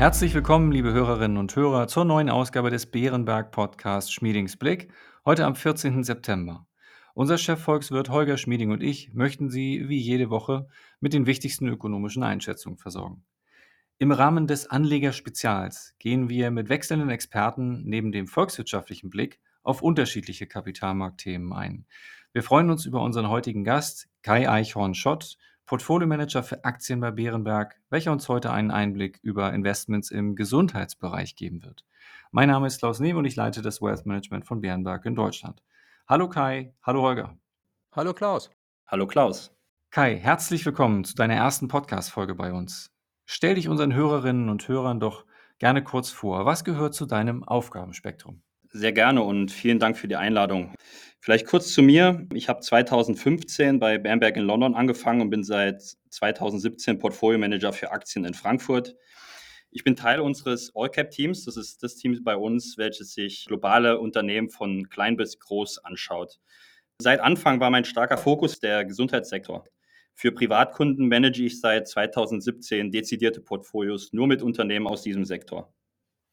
Herzlich willkommen, liebe Hörerinnen und Hörer, zur neuen Ausgabe des Bärenberg Podcasts Schmiedings Blick, heute am 14. September. Unser Chefvolkswirt Holger Schmieding und ich möchten Sie wie jede Woche mit den wichtigsten ökonomischen Einschätzungen versorgen. Im Rahmen des Anlegerspezials gehen wir mit wechselnden Experten neben dem volkswirtschaftlichen Blick auf unterschiedliche Kapitalmarktthemen ein. Wir freuen uns über unseren heutigen Gast, Kai Eichhorn-Schott, Portfolio-Manager für Aktien bei Bärenberg, welcher uns heute einen Einblick über Investments im Gesundheitsbereich geben wird. Mein Name ist Klaus Newe und ich leite das Wealth Management von Bärenberg in Deutschland. Hallo Kai, hallo Holger. Hallo Klaus. Hallo Klaus. Kai, herzlich willkommen zu deiner ersten Podcast-Folge bei uns. Stell dich unseren Hörerinnen und Hörern doch gerne kurz vor. Was gehört zu deinem Aufgabenspektrum? Sehr gerne und vielen Dank für die Einladung. Vielleicht kurz zu mir. Ich habe 2015 bei Bamberg in London angefangen und bin seit 2017 Portfolio Manager für Aktien in Frankfurt. Ich bin Teil unseres All-Cap-Teams. Das ist das Team bei uns, welches sich globale Unternehmen von klein bis groß anschaut. Seit Anfang war mein starker Fokus der Gesundheitssektor. Für Privatkunden manage ich seit 2017 dezidierte Portfolios nur mit Unternehmen aus diesem Sektor.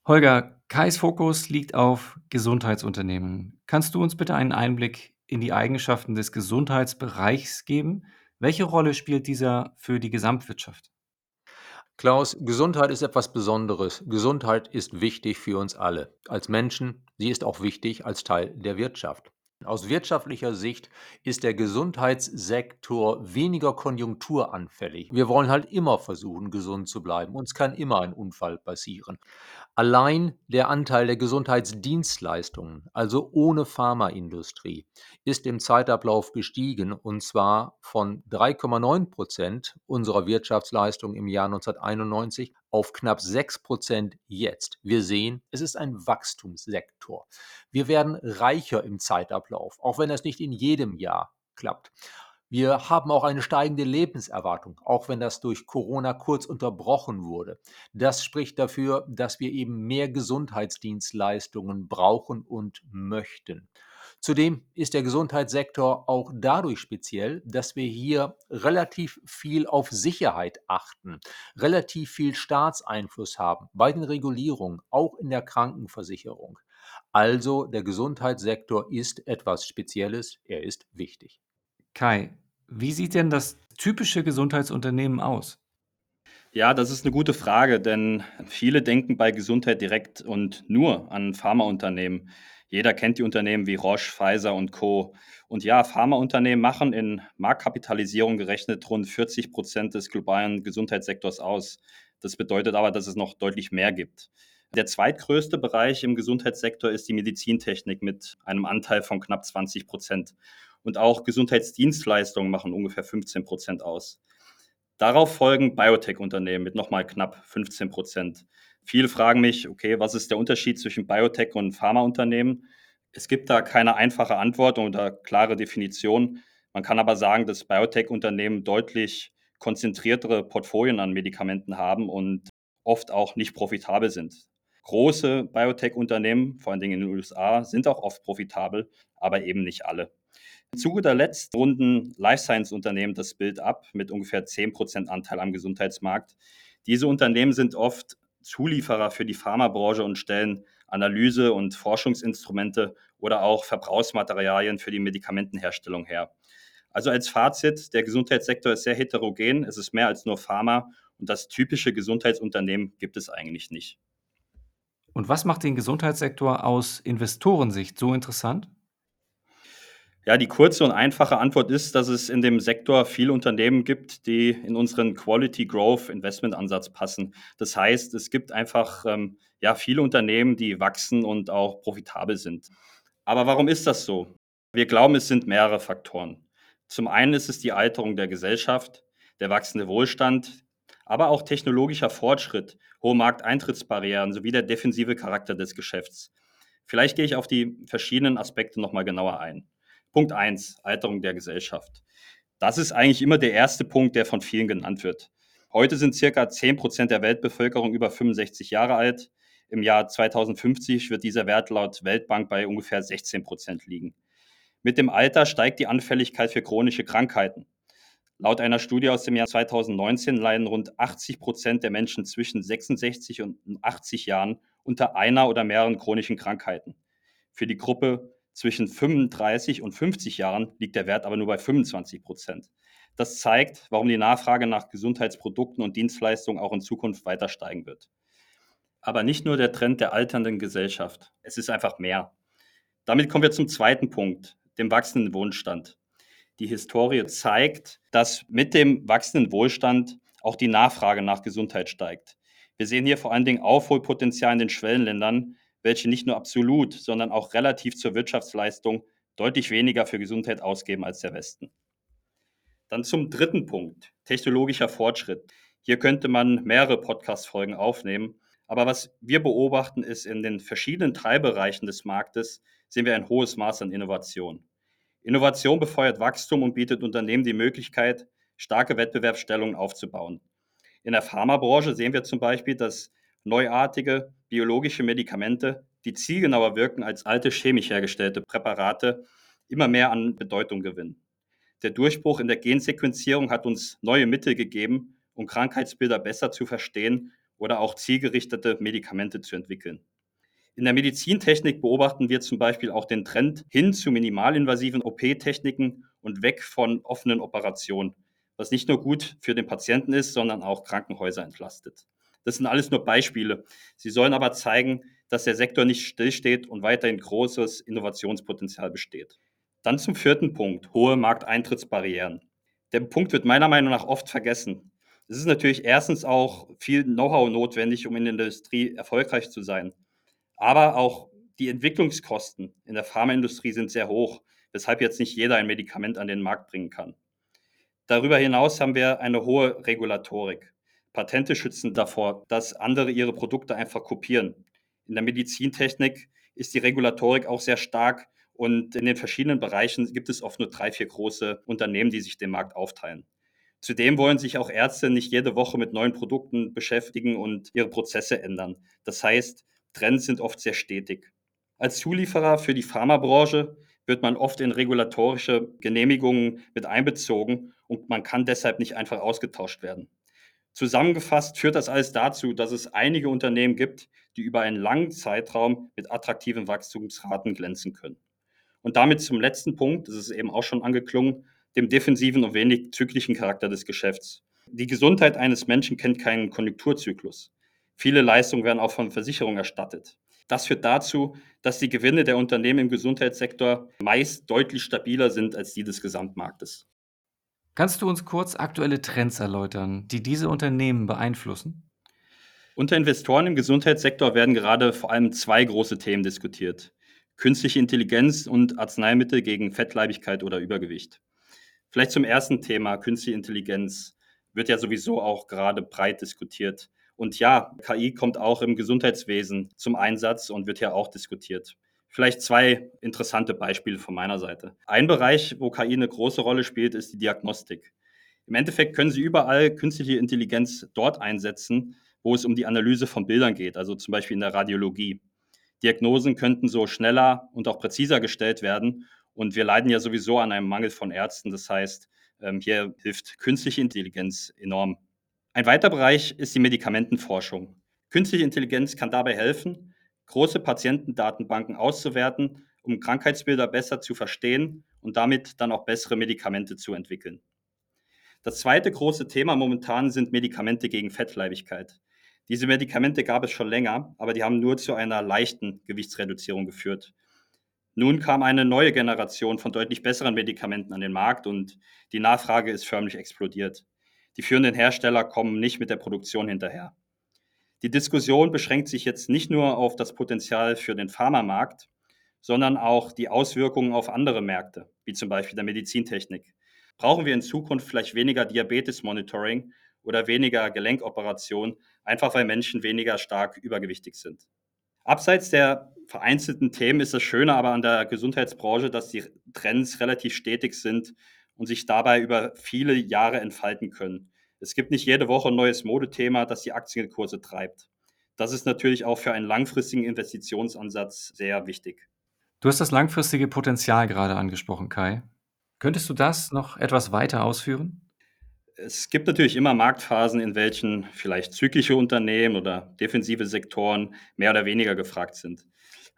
Holger, Kais Fokus liegt auf Gesundheitsunternehmen. Kannst du uns bitte einen Einblick in die Eigenschaften des Gesundheitsbereichs geben? Welche Rolle spielt dieser für die Gesamtwirtschaft? Klaus, Gesundheit ist etwas Besonderes. Gesundheit ist wichtig für uns alle. Als Menschen, sie ist auch wichtig als Teil der Wirtschaft. Aus wirtschaftlicher Sicht ist der Gesundheitssektor weniger konjunkturanfällig. Wir wollen halt immer versuchen, gesund zu bleiben. Uns kann immer ein Unfall passieren. Allein der Anteil der Gesundheitsdienstleistungen, also ohne Pharmaindustrie, ist im Zeitablauf gestiegen und zwar von 3,9 Prozent unserer Wirtschaftsleistung im Jahr 1991 auf knapp 6 Prozent jetzt. Wir sehen, es ist ein Wachstumssektor. Wir werden reicher im Zeitablauf, auch wenn das nicht in jedem Jahr klappt. Wir haben auch eine steigende Lebenserwartung, auch wenn das durch Corona kurz unterbrochen wurde. Das spricht dafür, dass wir eben mehr Gesundheitsdienstleistungen brauchen und möchten. Zudem ist der Gesundheitssektor auch dadurch speziell, dass wir hier relativ viel auf Sicherheit achten, relativ viel Staatseinfluss haben bei den Regulierungen, auch in der Krankenversicherung. Also der Gesundheitssektor ist etwas Spezielles, er ist wichtig. Kai, wie sieht denn das typische Gesundheitsunternehmen aus? Ja, das ist eine gute Frage, denn viele denken bei Gesundheit direkt und nur an Pharmaunternehmen. Jeder kennt die Unternehmen wie Roche, Pfizer und Co. Und ja, Pharmaunternehmen machen in Marktkapitalisierung gerechnet rund 40 Prozent des globalen Gesundheitssektors aus. Das bedeutet aber, dass es noch deutlich mehr gibt. Der zweitgrößte Bereich im Gesundheitssektor ist die Medizintechnik mit einem Anteil von knapp 20 Prozent und auch Gesundheitsdienstleistungen machen ungefähr 15 Prozent aus. Darauf folgen Biotech-Unternehmen mit nochmal knapp 15 Prozent. Viele fragen mich, okay, was ist der Unterschied zwischen Biotech und Pharmaunternehmen? Es gibt da keine einfache Antwort oder klare Definition. Man kann aber sagen, dass Biotech-Unternehmen deutlich konzentriertere Portfolien an Medikamenten haben und oft auch nicht profitabel sind. Große Biotech-Unternehmen, vor allen Dingen in den USA, sind auch oft profitabel, aber eben nicht alle. Zu guter Letzt runden Life Science-Unternehmen das Bild ab mit ungefähr 10% Anteil am Gesundheitsmarkt. Diese Unternehmen sind oft Zulieferer für die Pharmabranche und stellen Analyse- und Forschungsinstrumente oder auch Verbrauchsmaterialien für die Medikamentenherstellung her. Also als Fazit, der Gesundheitssektor ist sehr heterogen, es ist mehr als nur Pharma und das typische Gesundheitsunternehmen gibt es eigentlich nicht. Und was macht den Gesundheitssektor aus Investorensicht so interessant? Ja, die kurze und einfache Antwort ist, dass es in dem Sektor viele Unternehmen gibt, die in unseren Quality Growth Investment Ansatz passen. Das heißt, es gibt einfach ähm, ja, viele Unternehmen, die wachsen und auch profitabel sind. Aber warum ist das so? Wir glauben, es sind mehrere Faktoren. Zum einen ist es die Alterung der Gesellschaft, der wachsende Wohlstand, aber auch technologischer Fortschritt, hohe Markteintrittsbarrieren sowie der defensive Charakter des Geschäfts. Vielleicht gehe ich auf die verschiedenen Aspekte nochmal genauer ein. Punkt 1, Alterung der Gesellschaft. Das ist eigentlich immer der erste Punkt, der von vielen genannt wird. Heute sind circa 10 Prozent der Weltbevölkerung über 65 Jahre alt. Im Jahr 2050 wird dieser Wert laut Weltbank bei ungefähr 16 Prozent liegen. Mit dem Alter steigt die Anfälligkeit für chronische Krankheiten. Laut einer Studie aus dem Jahr 2019 leiden rund 80 Prozent der Menschen zwischen 66 und 80 Jahren unter einer oder mehreren chronischen Krankheiten. Für die Gruppe zwischen 35 und 50 Jahren liegt der Wert aber nur bei 25 Prozent. Das zeigt, warum die Nachfrage nach Gesundheitsprodukten und Dienstleistungen auch in Zukunft weiter steigen wird. Aber nicht nur der Trend der alternden Gesellschaft, es ist einfach mehr. Damit kommen wir zum zweiten Punkt, dem wachsenden Wohnstand. Die Historie zeigt, dass mit dem wachsenden Wohlstand auch die Nachfrage nach Gesundheit steigt. Wir sehen hier vor allen Dingen Aufholpotenzial in den Schwellenländern, welche nicht nur absolut, sondern auch relativ zur Wirtschaftsleistung deutlich weniger für Gesundheit ausgeben als der Westen. Dann zum dritten Punkt, technologischer Fortschritt. Hier könnte man mehrere Podcast-Folgen aufnehmen. Aber was wir beobachten, ist, in den verschiedenen Teilbereichen des Marktes sehen wir ein hohes Maß an Innovation. Innovation befeuert Wachstum und bietet Unternehmen die Möglichkeit, starke Wettbewerbsstellungen aufzubauen. In der Pharmabranche sehen wir zum Beispiel, dass neuartige biologische Medikamente, die zielgenauer wirken als alte chemisch hergestellte Präparate, immer mehr an Bedeutung gewinnen. Der Durchbruch in der Gensequenzierung hat uns neue Mittel gegeben, um Krankheitsbilder besser zu verstehen oder auch zielgerichtete Medikamente zu entwickeln. In der Medizintechnik beobachten wir zum Beispiel auch den Trend hin zu minimalinvasiven OP-Techniken und weg von offenen Operationen, was nicht nur gut für den Patienten ist, sondern auch Krankenhäuser entlastet. Das sind alles nur Beispiele. Sie sollen aber zeigen, dass der Sektor nicht stillsteht und weiterhin großes Innovationspotenzial besteht. Dann zum vierten Punkt, hohe Markteintrittsbarrieren. Der Punkt wird meiner Meinung nach oft vergessen. Es ist natürlich erstens auch viel Know-how notwendig, um in der Industrie erfolgreich zu sein. Aber auch die Entwicklungskosten in der Pharmaindustrie sind sehr hoch, weshalb jetzt nicht jeder ein Medikament an den Markt bringen kann. Darüber hinaus haben wir eine hohe Regulatorik. Patente schützen davor, dass andere ihre Produkte einfach kopieren. In der Medizintechnik ist die Regulatorik auch sehr stark und in den verschiedenen Bereichen gibt es oft nur drei, vier große Unternehmen, die sich den Markt aufteilen. Zudem wollen sich auch Ärzte nicht jede Woche mit neuen Produkten beschäftigen und ihre Prozesse ändern. Das heißt, Trends sind oft sehr stetig. Als Zulieferer für die Pharmabranche wird man oft in regulatorische Genehmigungen mit einbezogen und man kann deshalb nicht einfach ausgetauscht werden. Zusammengefasst führt das alles dazu, dass es einige Unternehmen gibt, die über einen langen Zeitraum mit attraktiven Wachstumsraten glänzen können. Und damit zum letzten Punkt, das ist eben auch schon angeklungen, dem defensiven und wenig zyklischen Charakter des Geschäfts. Die Gesundheit eines Menschen kennt keinen Konjunkturzyklus. Viele Leistungen werden auch von Versicherungen erstattet. Das führt dazu, dass die Gewinne der Unternehmen im Gesundheitssektor meist deutlich stabiler sind als die des Gesamtmarktes. Kannst du uns kurz aktuelle Trends erläutern, die diese Unternehmen beeinflussen? Unter Investoren im Gesundheitssektor werden gerade vor allem zwei große Themen diskutiert. Künstliche Intelligenz und Arzneimittel gegen Fettleibigkeit oder Übergewicht. Vielleicht zum ersten Thema, Künstliche Intelligenz, wird ja sowieso auch gerade breit diskutiert. Und ja, KI kommt auch im Gesundheitswesen zum Einsatz und wird ja auch diskutiert. Vielleicht zwei interessante Beispiele von meiner Seite. Ein Bereich, wo KI eine große Rolle spielt, ist die Diagnostik. Im Endeffekt können Sie überall künstliche Intelligenz dort einsetzen, wo es um die Analyse von Bildern geht, also zum Beispiel in der Radiologie. Diagnosen könnten so schneller und auch präziser gestellt werden. Und wir leiden ja sowieso an einem Mangel von Ärzten. Das heißt, ähm, hier hilft künstliche Intelligenz enorm. Ein weiterer Bereich ist die Medikamentenforschung. Künstliche Intelligenz kann dabei helfen, große Patientendatenbanken auszuwerten, um Krankheitsbilder besser zu verstehen und damit dann auch bessere Medikamente zu entwickeln. Das zweite große Thema momentan sind Medikamente gegen Fettleibigkeit. Diese Medikamente gab es schon länger, aber die haben nur zu einer leichten Gewichtsreduzierung geführt. Nun kam eine neue Generation von deutlich besseren Medikamenten an den Markt und die Nachfrage ist förmlich explodiert. Die führenden Hersteller kommen nicht mit der Produktion hinterher. Die Diskussion beschränkt sich jetzt nicht nur auf das Potenzial für den Pharmamarkt, sondern auch die Auswirkungen auf andere Märkte, wie zum Beispiel der Medizintechnik. Brauchen wir in Zukunft vielleicht weniger Diabetes-Monitoring oder weniger Gelenkoperationen, einfach weil Menschen weniger stark übergewichtig sind? Abseits der vereinzelten Themen ist das Schöne aber an der Gesundheitsbranche, dass die Trends relativ stetig sind und sich dabei über viele Jahre entfalten können. Es gibt nicht jede Woche ein neues Modethema, das die Aktienkurse treibt. Das ist natürlich auch für einen langfristigen Investitionsansatz sehr wichtig. Du hast das langfristige Potenzial gerade angesprochen, Kai. Könntest du das noch etwas weiter ausführen? Es gibt natürlich immer Marktphasen, in welchen vielleicht zyklische Unternehmen oder defensive Sektoren mehr oder weniger gefragt sind.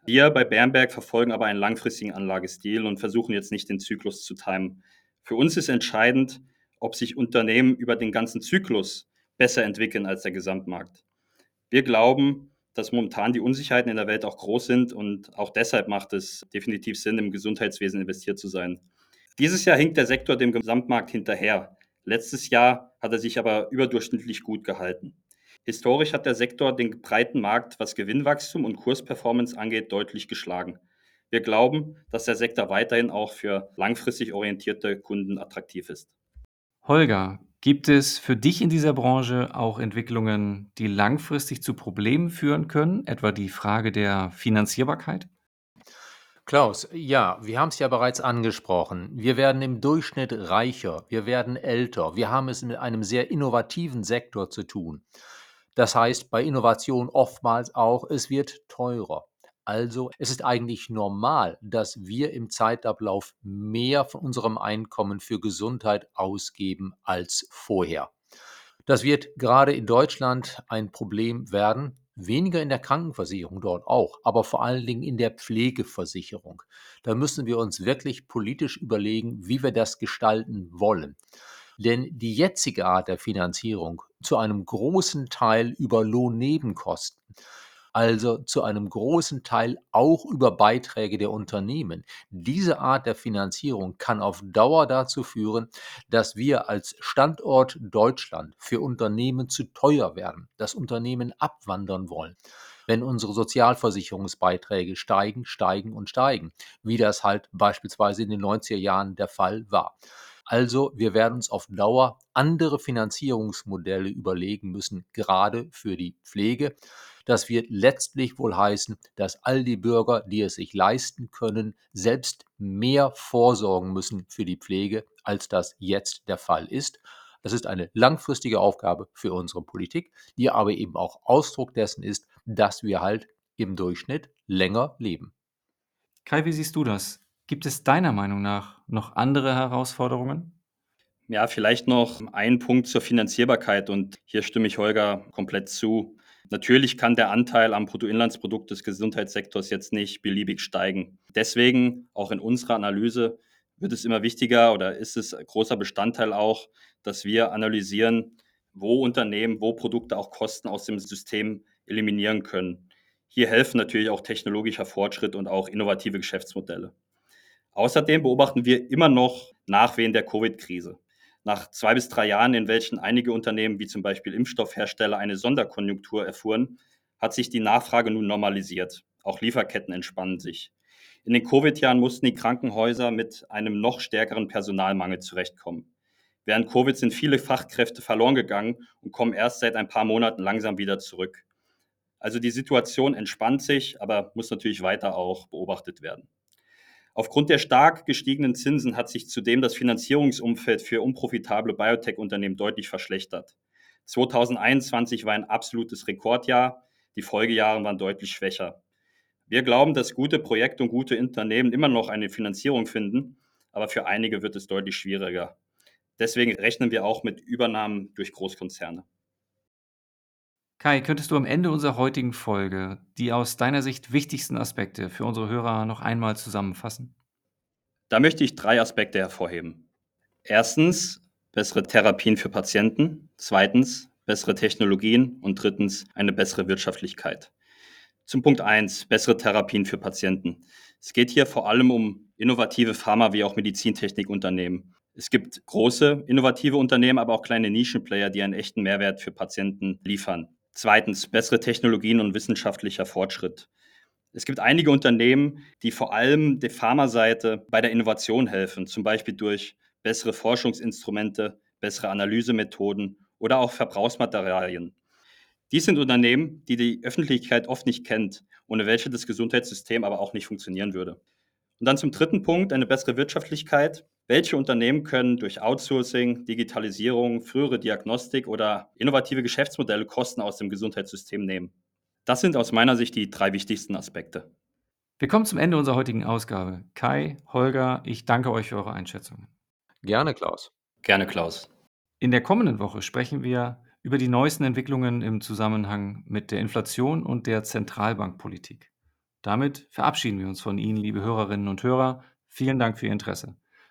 Wir bei Bernberg verfolgen aber einen langfristigen Anlagestil und versuchen jetzt nicht den Zyklus zu timen. Für uns ist entscheidend, ob sich Unternehmen über den ganzen Zyklus besser entwickeln als der Gesamtmarkt. Wir glauben, dass momentan die Unsicherheiten in der Welt auch groß sind und auch deshalb macht es definitiv Sinn, im Gesundheitswesen investiert zu sein. Dieses Jahr hinkt der Sektor dem Gesamtmarkt hinterher. Letztes Jahr hat er sich aber überdurchschnittlich gut gehalten. Historisch hat der Sektor den breiten Markt, was Gewinnwachstum und Kursperformance angeht, deutlich geschlagen. Wir glauben, dass der Sektor weiterhin auch für langfristig orientierte Kunden attraktiv ist. Holger, gibt es für dich in dieser Branche auch Entwicklungen, die langfristig zu Problemen führen können, etwa die Frage der Finanzierbarkeit? Klaus, ja, wir haben es ja bereits angesprochen. Wir werden im Durchschnitt reicher, wir werden älter, wir haben es mit einem sehr innovativen Sektor zu tun. Das heißt bei Innovation oftmals auch, es wird teurer. Also es ist eigentlich normal, dass wir im Zeitablauf mehr von unserem Einkommen für Gesundheit ausgeben als vorher. Das wird gerade in Deutschland ein Problem werden, weniger in der Krankenversicherung dort auch, aber vor allen Dingen in der Pflegeversicherung. Da müssen wir uns wirklich politisch überlegen, wie wir das gestalten wollen. Denn die jetzige Art der Finanzierung zu einem großen Teil über Lohnnebenkosten, also zu einem großen Teil auch über Beiträge der Unternehmen. Diese Art der Finanzierung kann auf Dauer dazu führen, dass wir als Standort Deutschland für Unternehmen zu teuer werden, dass Unternehmen abwandern wollen wenn unsere Sozialversicherungsbeiträge steigen, steigen und steigen, wie das halt beispielsweise in den 90er Jahren der Fall war. Also wir werden uns auf Dauer andere Finanzierungsmodelle überlegen müssen, gerade für die Pflege. Das wird letztlich wohl heißen, dass all die Bürger, die es sich leisten können, selbst mehr vorsorgen müssen für die Pflege, als das jetzt der Fall ist. Das ist eine langfristige Aufgabe für unsere Politik, die aber eben auch Ausdruck dessen ist, dass wir halt im Durchschnitt länger leben. Kai, wie siehst du das? Gibt es deiner Meinung nach noch andere Herausforderungen? Ja, vielleicht noch ein Punkt zur Finanzierbarkeit und hier stimme ich Holger komplett zu. Natürlich kann der Anteil am Bruttoinlandsprodukt des Gesundheitssektors jetzt nicht beliebig steigen. Deswegen, auch in unserer Analyse, wird es immer wichtiger oder ist es großer Bestandteil auch, dass wir analysieren, wo Unternehmen, wo Produkte auch Kosten aus dem System eliminieren können. Hier helfen natürlich auch technologischer Fortschritt und auch innovative Geschäftsmodelle. Außerdem beobachten wir immer noch Nachwehen der Covid-Krise. Nach zwei bis drei Jahren, in welchen einige Unternehmen wie zum Beispiel Impfstoffhersteller eine Sonderkonjunktur erfuhren, hat sich die Nachfrage nun normalisiert. Auch Lieferketten entspannen sich. In den Covid-Jahren mussten die Krankenhäuser mit einem noch stärkeren Personalmangel zurechtkommen. Während Covid sind viele Fachkräfte verloren gegangen und kommen erst seit ein paar Monaten langsam wieder zurück. Also die Situation entspannt sich, aber muss natürlich weiter auch beobachtet werden. Aufgrund der stark gestiegenen Zinsen hat sich zudem das Finanzierungsumfeld für unprofitable Biotech-Unternehmen deutlich verschlechtert. 2021 war ein absolutes Rekordjahr, die Folgejahre waren deutlich schwächer. Wir glauben, dass gute Projekte und gute Unternehmen immer noch eine Finanzierung finden, aber für einige wird es deutlich schwieriger. Deswegen rechnen wir auch mit Übernahmen durch Großkonzerne. Kai, könntest du am Ende unserer heutigen Folge die aus deiner Sicht wichtigsten Aspekte für unsere Hörer noch einmal zusammenfassen? Da möchte ich drei Aspekte hervorheben. Erstens bessere Therapien für Patienten, zweitens bessere Technologien und drittens eine bessere Wirtschaftlichkeit. Zum Punkt eins bessere Therapien für Patienten. Es geht hier vor allem um innovative Pharma- wie auch Medizintechnikunternehmen. Es gibt große innovative Unternehmen, aber auch kleine Nischenplayer, die einen echten Mehrwert für Patienten liefern. Zweitens, bessere Technologien und wissenschaftlicher Fortschritt. Es gibt einige Unternehmen, die vor allem der Pharmaseite bei der Innovation helfen, zum Beispiel durch bessere Forschungsinstrumente, bessere Analysemethoden oder auch Verbrauchsmaterialien. Dies sind Unternehmen, die die Öffentlichkeit oft nicht kennt, ohne welche das Gesundheitssystem aber auch nicht funktionieren würde. Und dann zum dritten Punkt, eine bessere Wirtschaftlichkeit. Welche Unternehmen können durch Outsourcing, Digitalisierung, frühere Diagnostik oder innovative Geschäftsmodelle Kosten aus dem Gesundheitssystem nehmen? Das sind aus meiner Sicht die drei wichtigsten Aspekte. Wir kommen zum Ende unserer heutigen Ausgabe. Kai, Holger, ich danke euch für eure Einschätzungen. Gerne, Klaus. Gerne, Klaus. In der kommenden Woche sprechen wir über die neuesten Entwicklungen im Zusammenhang mit der Inflation und der Zentralbankpolitik. Damit verabschieden wir uns von Ihnen, liebe Hörerinnen und Hörer. Vielen Dank für Ihr Interesse.